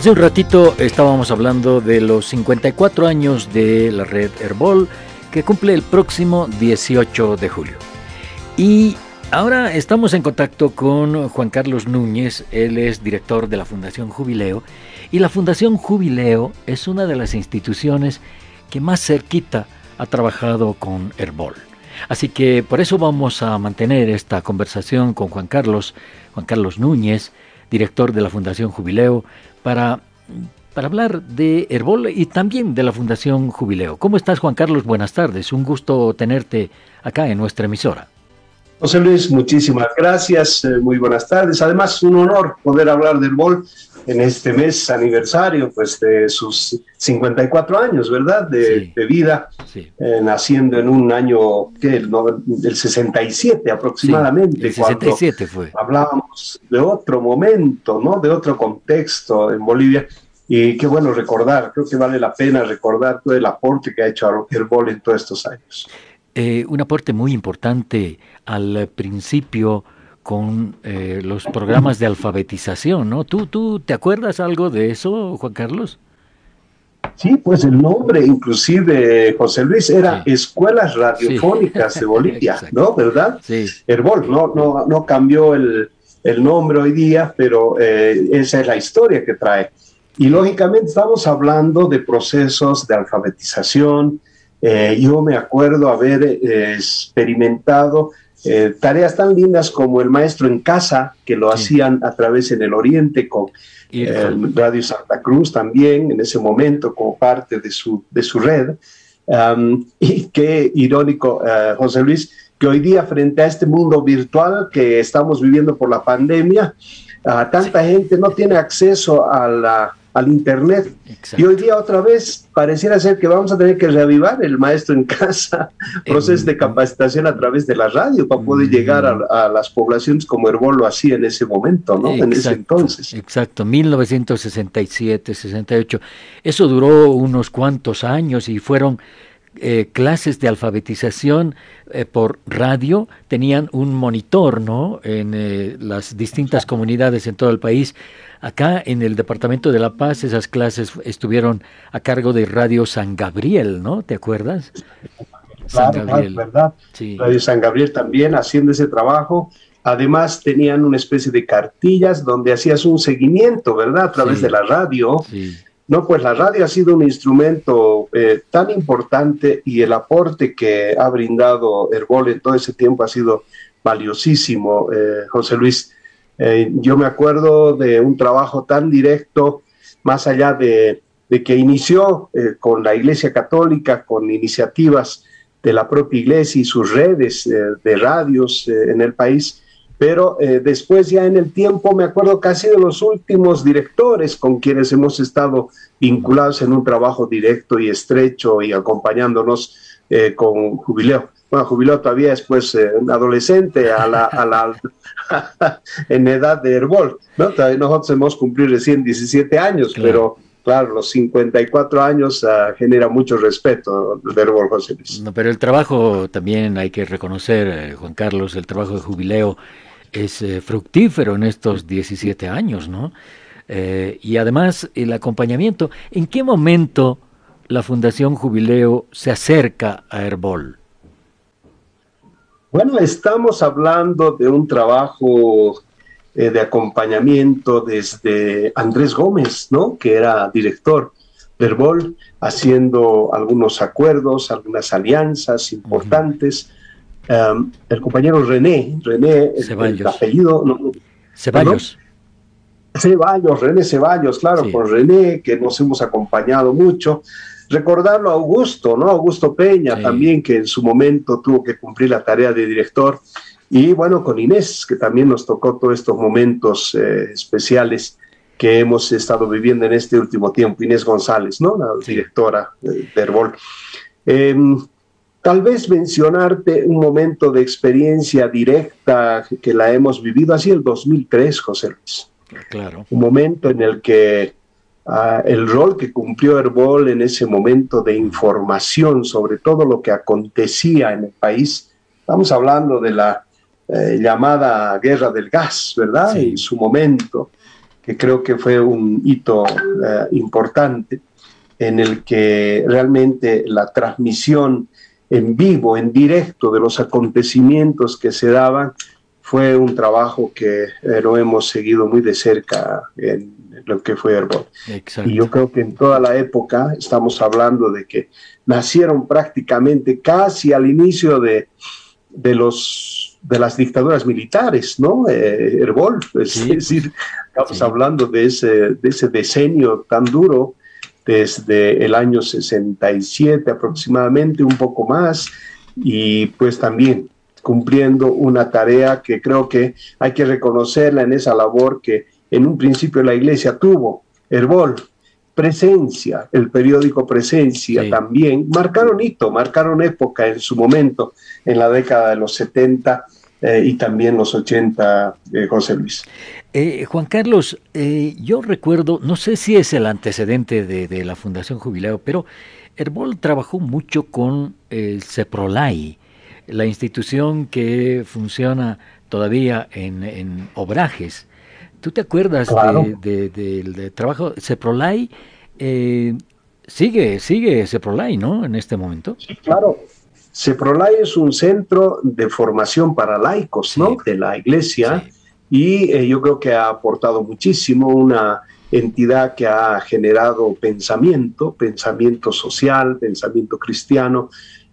Hace un ratito estábamos hablando de los 54 años de la red Herbol que cumple el próximo 18 de julio. Y ahora estamos en contacto con Juan Carlos Núñez, él es director de la Fundación Jubileo y la Fundación Jubileo es una de las instituciones que más cerquita ha trabajado con Herbol. Así que por eso vamos a mantener esta conversación con Juan Carlos, Juan Carlos Núñez, director de la Fundación Jubileo, para, para hablar de Herbol y también de la Fundación Jubileo. ¿Cómo estás, Juan Carlos? Buenas tardes. Un gusto tenerte acá en nuestra emisora. José Luis, muchísimas gracias. Eh, muy buenas tardes. Además, un honor poder hablar del Herbol en este mes aniversario pues de sus 54 años, ¿verdad? De, vida, eh, naciendo en un año que el, del 67 aproximadamente. el 67 fue. Hablábamos de otro momento, ¿no? De otro contexto en Bolivia. Y qué bueno recordar, creo que vale la pena recordar todo el aporte que ha hecho Herbol en todos estos años. Eh, un aporte muy importante al principio con eh, los programas de alfabetización, ¿no? ¿Tú, ¿Tú te acuerdas algo de eso, Juan Carlos? Sí, pues el nombre, inclusive, José Luis, era Escuelas Radiofónicas de Bolivia, ¿no? ¿Verdad? Sí. Herbol, no, no, no cambió el, el nombre hoy día, pero eh, esa es la historia que trae. Y lógicamente estamos hablando de procesos de alfabetización, eh, yo me acuerdo haber eh, experimentado eh, tareas tan lindas como el maestro en casa, que lo hacían a través en el Oriente con Radio Santa Cruz también, en ese momento como parte de su, de su red. y qué irónico, José Luis, que hoy día frente a este mundo virtual que estamos viviendo por la pandemia, tanta gente no tiene acceso a la al Internet. Y hoy día otra vez pareciera ser que vamos a tener que reavivar el maestro en casa, proceso de capacitación a través de la radio para poder llegar a, las poblaciones como Herbol lo hacía en ese momento, ¿no? en ese entonces. Exacto, 1967, 68. Eso duró unos cuantos años y fueron eh, clases de alfabetización eh, por radio, tenían un monitor, ¿no? En eh, las distintas comunidades en todo el país. Acá en el Departamento de La Paz esas clases estuvieron a cargo de Radio San Gabriel, ¿no? ¿Te acuerdas? San Gabriel. ¿verdad? Radio San Gabriel también haciendo ese trabajo. Además tenían una especie de cartillas donde hacías un seguimiento, ¿verdad? A través de la radio. Sí no, pues la radio ha sido un instrumento eh, tan importante y el aporte que ha brindado Herbol en todo ese tiempo ha sido valiosísimo, eh, José Luis. Eh, yo me acuerdo de un trabajo tan directo, más allá de, de que inició con la Iglesia Católica, con iniciativas de la propia Iglesia y sus redes de radios en el país, pero eh, después ya en el tiempo me acuerdo casi de los últimos directores con quienes hemos estado vinculados en un trabajo directo y estrecho y acompañándonos eh, con Jubileo. Bueno, Jubileo todavía es pues eh, adolescente a la, a la en edad de Herbol, ¿no? nosotros hemos cumplido recién 17 años, pero claro, los 54 años uh, genera mucho respeto de Herbol José Luis. No, pero el trabajo también hay que reconocer, Juan Carlos, el trabajo de Jubileo es eh, fructífero en estos 17 años, ¿no? Eh, y además el acompañamiento. ¿En qué momento la Fundación Jubileo se acerca a Herbol? Bueno, estamos hablando de un trabajo eh, de acompañamiento desde Andrés Gómez, ¿no? Que era director de Herbol, haciendo algunos acuerdos, algunas alianzas importantes. Em, el compañero René, René, el, apellido... Ceballos. Ceballos, René Ceballos, claro, por René, que nos hemos acompañado mucho. Recordarlo a Augusto, ¿no? Augusto Peña también, que en su momento tuvo que cumplir la tarea de director. Y bueno, con Inés, que también nos tocó todos estos momentos eh, especiales que hemos estado viviendo en este último tiempo. Inés González, ¿no? La directora de, de Herbol. Em, Tal vez mencionarte un momento de experiencia directa que la hemos vivido así el 2003, José Luis. Claro. Un momento en el que ah, el rol que cumplió Herbol en ese momento de información sobre todo lo que acontecía en el país, estamos hablando de la eh, llamada guerra del gas, ¿verdad? En su momento. que creo que fue un hito eh, importante en el que realmente la transmisión en vivo, en directo de los acontecimientos que se daban, fue un trabajo que eh, lo hemos seguido muy de cerca en lo que fue Herbol. Y yo creo que en toda la época estamos hablando de que nacieron prácticamente casi al inicio de, de los de las dictaduras militares, ¿no? Eh, Herbol, es decir, estamos hablando de ese, de ese decenio tan duro desde el año 67 aproximadamente, un poco más, y pues también cumpliendo una tarea que creo que hay que reconocerla en esa labor que en un principio la iglesia tuvo. Herbol, Presencia, el periódico Presencia también, marcaron hito, marcaron época en su momento, en la década de los 70 eh, y también los 80, eh, José Luis. Eh, Juan Carlos, yo recuerdo, no sé si es el antecedente de, de la Fundación Jubileo, pero Herbol trabajó mucho con el CEPROLAI, la institución que funciona todavía en, obrajes. ¿Tú te acuerdas del trabajo? CEPROLAI eh, sigue, sigue CEPROLAI, ¿no? En este momento. Sí, claro. CEPROLAI es un centro de formación para laicos, ¿no? De la iglesia. Y eh, yo creo que ha aportado muchísimo una entidad que ha generado pensamiento, pensamiento social, pensamiento cristiano,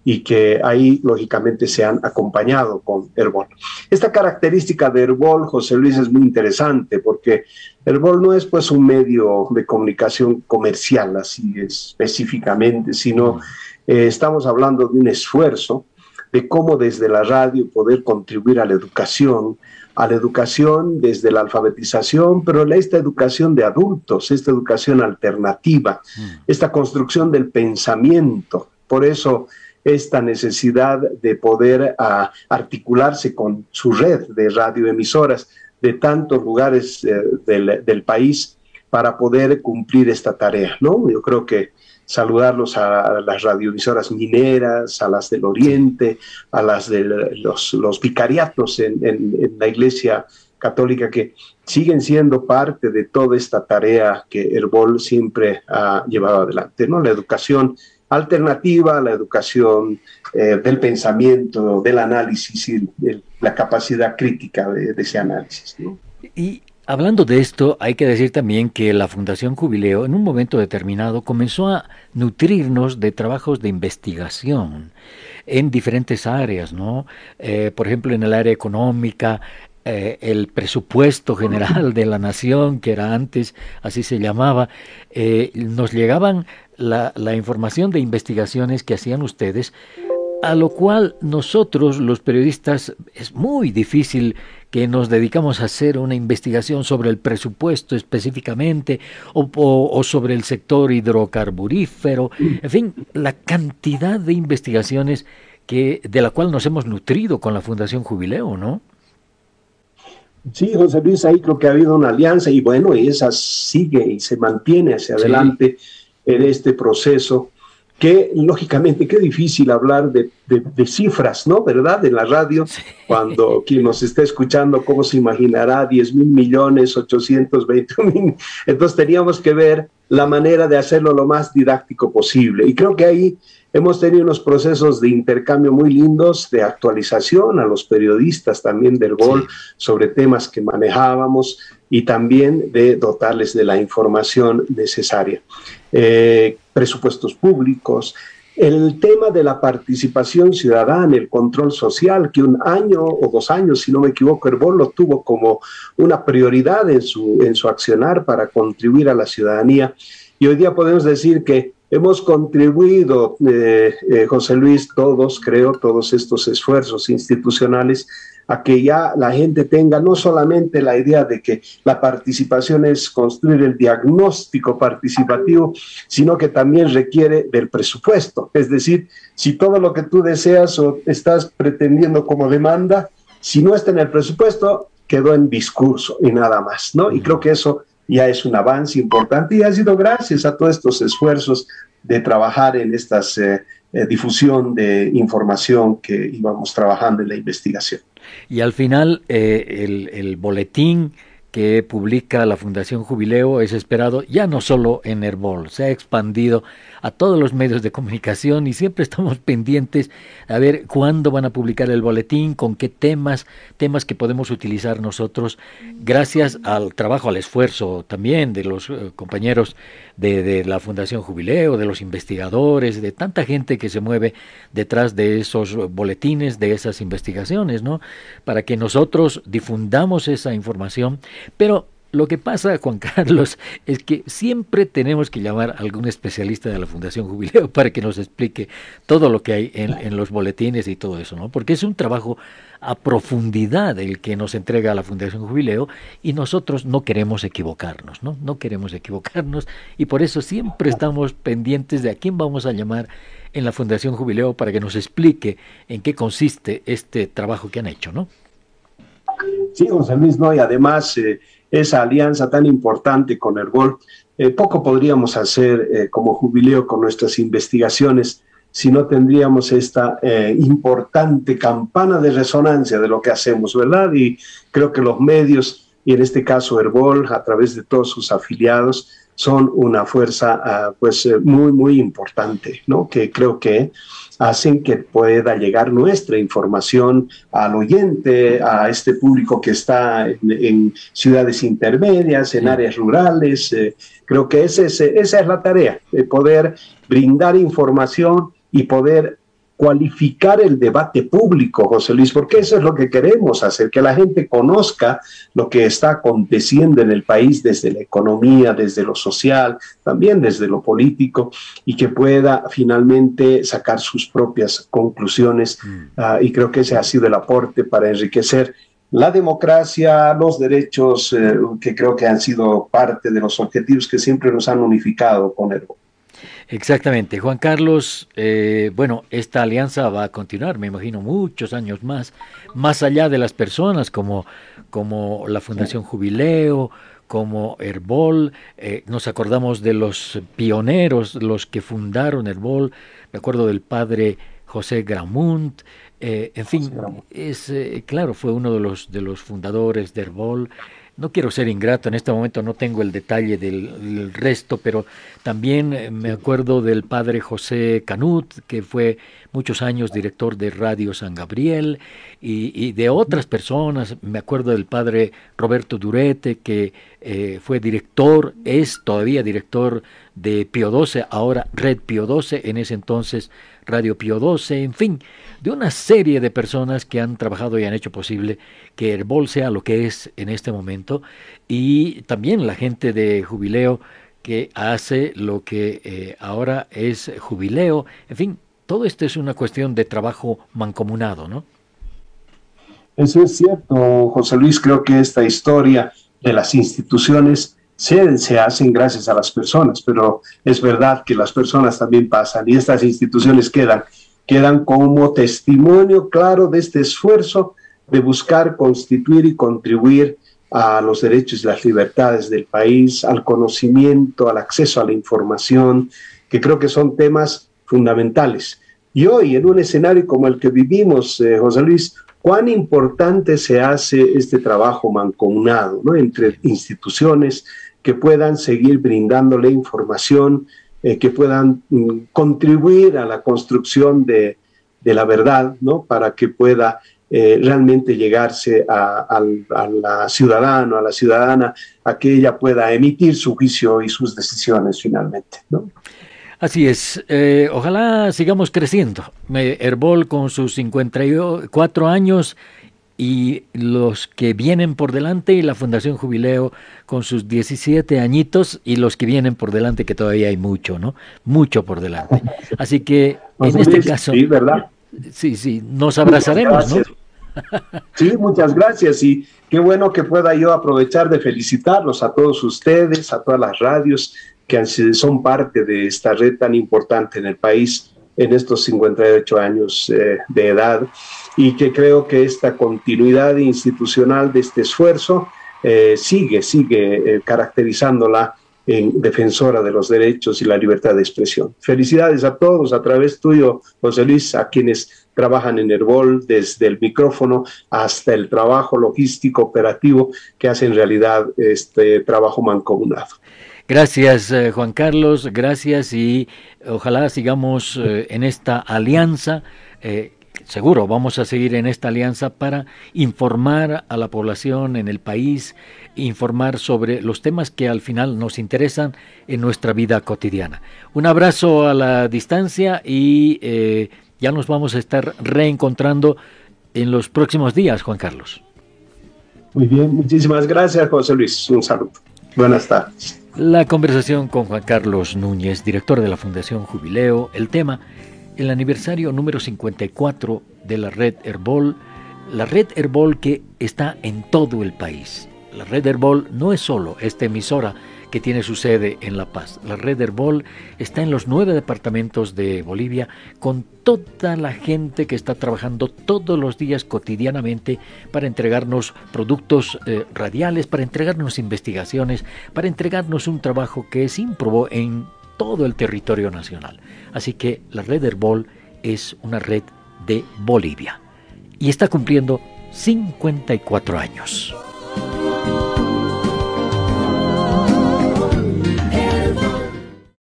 y que ahí lógicamente se han acompañado con Herbol. Esta característica de Herbol, José Luis, es muy interesante porque Herbol no es pues un medio de comunicación comercial así específicamente, sino eh, estamos hablando de un esfuerzo de cómo desde la radio poder contribuir a la educación, a la educación desde la alfabetización, pero esta educación de adultos, esta educación alternativa, mm. esta construcción del pensamiento. Por eso esta necesidad de poder ah, articularse con su red de radioemisoras de tantos lugares eh, del, país para poder cumplir esta tarea, ¿no? Yo creo que saludarlos a las radioemisoras mineras, a las del Oriente, a las de los, los vicariatos en, en, la Iglesia Católica que siguen siendo parte de toda esta tarea que Herbol siempre ha llevado adelante, ¿no? La educación alternativa la educación eh, del pensamiento, del análisis y la capacidad crítica de, ese análisis. Y hablando de esto, hay que decir también que la Fundación Jubileo en un momento determinado comenzó a nutrirnos de trabajos de investigación en diferentes áreas, ¿no? Eh, por ejemplo, en el área económica, eh, el presupuesto general de la nación, que era antes, así se llamaba, nos llegaban la información de investigaciones que hacían ustedes, a lo cual nosotros los periodistas es muy difícil que nos dedicamos a hacer una investigación sobre el presupuesto específicamente o, o, sobre el sector hidrocarburífero, en fin, la cantidad de investigaciones que de la cual nos hemos nutrido con la Fundación Jubileo, ¿no? Sí, José Luis, ahí creo que ha habido una alianza y bueno, y esa sigue y se mantiene hacia adelante en este proceso, que lógicamente qué difícil hablar de, cifras, ¿no? ¿Verdad? En la radio, cuando quien nos está escuchando, ¿cómo se imaginará? 10 mil millones, 820 mil. Entonces teníamos que ver la manera de hacerlo lo más didáctico posible. Y creo que ahí hemos tenido unos procesos de intercambio muy lindos, de actualización a los periodistas también del gol sobre temas que manejábamos y también de dotarles de la información necesaria. Eh, presupuestos públicos, el tema de la participación ciudadana, el control social, que un año o dos años, si no me equivoco, Herbol lo tuvo como una prioridad en su, en su accionar para contribuir a la ciudadanía. Y hoy día podemos decir que hemos contribuido, eh, eh, José Luis, todos, creo, todos estos esfuerzos institucionales a que ya la gente tenga no solamente la idea de que la participación es construir el diagnóstico participativo, sino que también requiere del presupuesto. Es decir, si todo lo que tú deseas o estás pretendiendo como demanda, si no está en el presupuesto, quedó en discurso y nada más, ¿no? Y creo que eso ya es un avance importante y ha sido gracias a todos estos esfuerzos de trabajar en esta eh, eh, difusión de información que íbamos trabajando en la investigación. Y al final, eh, el, boletín que publica la Fundación Jubileo es esperado ya no solo en Herbol, se ha expandido a todos los medios de comunicación y siempre estamos pendientes a ver cuándo van a publicar el boletín, con qué temas, temas que podemos utilizar nosotros, gracias al trabajo, al esfuerzo también de los eh, compañeros de, de, la Fundación Jubileo, de los investigadores, de tanta gente que se mueve detrás de esos boletines, de esas investigaciones, ¿no? Para que nosotros difundamos esa información, pero lo que pasa, Juan Carlos, es que siempre tenemos que llamar a algún especialista de la Fundación Jubileo para que nos explique todo lo que hay en, los boletines y todo eso, ¿no? Porque es un trabajo a profundidad el que nos entrega la Fundación Jubileo y nosotros no queremos equivocarnos, ¿no? No queremos equivocarnos y por eso siempre estamos pendientes de a quién vamos a llamar en la Fundación Jubileo para que nos explique en qué consiste este trabajo que han hecho, ¿no? Sí, José Luis, no, y además... Eh, esa alianza tan importante con el eh, poco podríamos hacer eh, como jubileo con nuestras investigaciones si no tendríamos esta eh, importante campana de resonancia de lo que hacemos, ¿verdad? Y creo que los medios, y en este caso Herbol, a través de todos sus afiliados, son una fuerza ah, pues muy, muy importante, ¿no? Que creo que hacen que pueda llegar nuestra información al oyente, a este público que está en, ciudades intermedias, en áreas rurales. Eh, creo que esa es la tarea, de poder brindar información y poder cualificar el debate público, José Luis, porque eso es lo que queremos hacer, que la gente conozca lo que está aconteciendo en el país desde la economía, desde lo social, también desde lo político, y que pueda finalmente sacar sus propias conclusiones. Mm. Ah, y creo que ese ha sido el aporte para enriquecer la democracia, los derechos, eh, que creo que han sido parte de los objetivos que siempre nos han unificado con el Exactamente. Juan Carlos, eh, bueno, esta alianza va a continuar, me imagino, muchos años más, más allá de las personas como, como la Fundación Jubileo, como Herbol, eh, nos acordamos de los pioneros, los que fundaron Herbol, me acuerdo del padre José Gramunt, eh, en fin, es claro, fue uno de los de los fundadores de Herbol no quiero ser ingrato, en este momento no tengo el detalle del, resto, pero también eh, me acuerdo del padre José Canut, que fue muchos años director de Radio San Gabriel, y, de otras personas, me acuerdo del padre Roberto Durete, que eh, fue director, es todavía director de Pio 12, ahora Red Pio 12, en ese entonces Radio Pio 12, en fin, de una serie de personas que han trabajado y han hecho posible que Herbol sea lo que es en este momento. Y también la gente de Jubileo que hace lo que eh, ahora es Jubileo, en fin, todo esto es una cuestión de trabajo mancomunado, ¿no? Eso es cierto, José Luis, creo que esta historia de las instituciones se, se, hacen gracias a las personas, pero es verdad que las personas también pasan y estas instituciones quedan, quedan como testimonio claro de este esfuerzo de buscar constituir y contribuir a los derechos y las libertades del país, al conocimiento, al acceso a la información, que creo que son temas fundamentales. Y hoy, en un escenario como el que vivimos, eh, José Luis, cuán importante se hace este trabajo mancomunado ¿no? entre instituciones, que puedan seguir brindándole información, eh, que puedan mm, contribuir a la construcción de, la verdad, ¿no? Para que pueda eh, realmente llegarse a, la ciudadano, a la ciudadana, a que ella pueda emitir su juicio y sus decisiones finalmente, ¿no? Así es. Eh, ojalá sigamos creciendo. Herbol con sus 54 años y los que vienen por delante y la Fundación Jubileo con sus 17 añitos y los que vienen por delante que todavía hay mucho, ¿no? Mucho por delante. Así que en este caso Sí, ¿verdad? Sí, sí, nos abrazaremos, ¿no? Sí, muchas gracias y qué bueno que pueda yo aprovechar de felicitarlos a todos ustedes, a todas las radios que son parte de esta red tan importante en el país en estos 58 años eh, de edad y que creo que esta continuidad institucional de este esfuerzo eh, sigue, sigue eh, caracterizándola en defensora de los derechos y la libertad de expresión. Felicidades a todos a través tuyo, José Luis, a quienes trabajan en Herbol, desde el micrófono hasta el trabajo logístico operativo que hacen realidad este trabajo mancomunado. Gracias, eh, Juan Carlos, gracias y ojalá sigamos eh, en esta alianza. Eh, seguro vamos a seguir en esta alianza para informar a la población en el país, informar sobre los temas que al final nos interesan en nuestra vida cotidiana. Un abrazo a la distancia y ya nos vamos a estar reencontrando en los próximos días, Juan Carlos. Muy bien, muchísimas gracias, José Luis. Un saludo. Buenas tardes. La conversación con Juan Carlos Núñez, director de la Fundación Jubileo, el tema, el aniversario número 54 de la red Herbol, la red Herbol que está en todo el país. La red Herbol no es solo esta emisora que tiene su sede en La Paz. La red Herbol está en los nueve departamentos de Bolivia con toda la gente que está trabajando todos los días cotidianamente para entregarnos productos eh, radiales, para entregarnos investigaciones, para entregarnos un trabajo que es ímprobo en todo el territorio nacional. Así que la red Herbol es una red de Bolivia y está cumpliendo 54 años.